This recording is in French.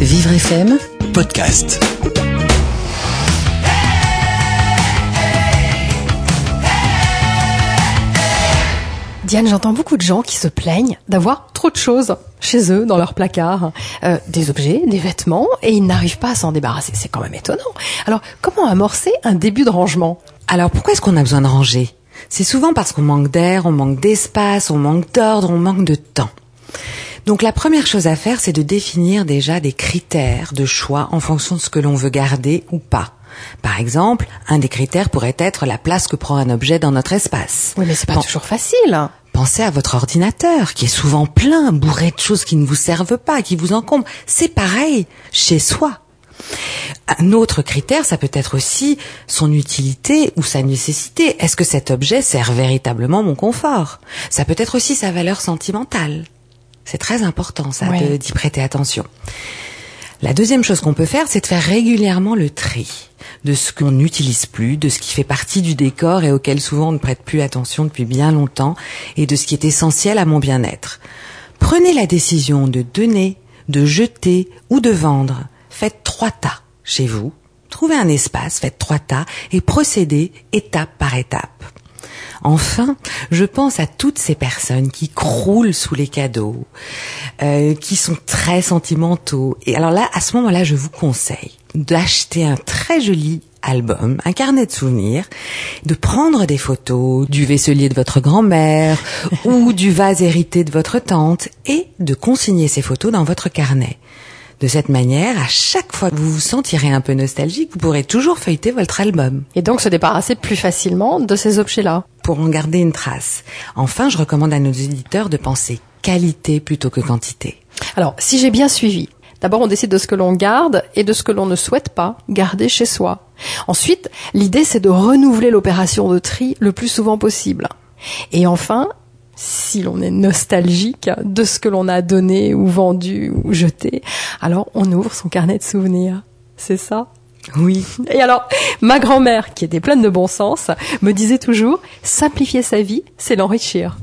Vivre FM podcast. Diane, j'entends beaucoup de gens qui se plaignent d'avoir trop de choses chez eux, dans leur placard, euh, des objets, des vêtements, et ils n'arrivent pas à s'en débarrasser. C'est quand même étonnant. Alors, comment amorcer un début de rangement? Alors pourquoi est-ce qu'on a besoin de ranger? C'est souvent parce qu'on manque d'air, on manque d'espace, on manque d'ordre, on manque de temps. Donc la première chose à faire, c'est de définir déjà des critères de choix en fonction de ce que l'on veut garder ou pas. Par exemple, un des critères pourrait être la place que prend un objet dans notre espace. Oui, mais c'est pas Pen- toujours facile. Pensez à votre ordinateur qui est souvent plein, bourré de choses qui ne vous servent pas, qui vous encombrent. C'est pareil chez soi. Un autre critère, ça peut être aussi son utilité ou sa nécessité. Est-ce que cet objet sert véritablement mon confort? Ça peut être aussi sa valeur sentimentale. C'est très important, ça, d'y prêter attention. La deuxième chose qu'on peut faire, c'est de faire régulièrement le tri de ce qu'on n'utilise plus, de ce qui fait partie du décor et auquel souvent on ne prête plus attention depuis bien longtemps, et de ce qui est essentiel à mon bien-être. Prenez la décision de donner, de jeter ou de vendre. Faites trois tas chez vous. Trouvez un espace, faites trois tas et procédez étape par étape. Enfin, je pense à toutes ces personnes qui croulent sous les cadeaux, euh, qui sont très sentimentaux. Et alors là, à ce moment-là, je vous conseille d'acheter un très joli album, un carnet de souvenirs, de prendre des photos du vaisselier de votre grand-mère ou du vase hérité de votre tante et de consigner ces photos dans votre carnet. De cette manière, à chaque fois que vous vous sentirez un peu nostalgique, vous pourrez toujours feuilleter votre album Et donc se débarrasser plus facilement de ces objets-là. Pour en garder une trace. Enfin, je recommande à nos éditeurs de penser qualité plutôt que quantité. Alors, si j'ai bien suivi, d'abord on décide de ce que l'on garde et de ce que l'on ne souhaite pas garder chez soi. Ensuite, l'idée c'est de renouveler l'opération de tri le plus souvent possible. Et enfin, si l'on est nostalgique de ce que l'on a donné ou vendu ou jeté, alors on ouvre son carnet de souvenirs. C'est ça? Oui. Et alors, ma grand-mère, qui était pleine de bon sens, me disait toujours, simplifier sa vie, c'est l'enrichir.